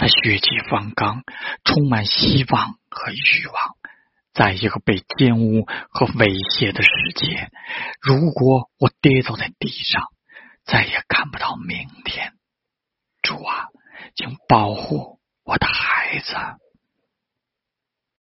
他血气方刚，充满希望和欲望，在一个被奸污和猥亵的世界，如果我跌倒在地上，再也看不到明天。主啊，请保护我的孩子。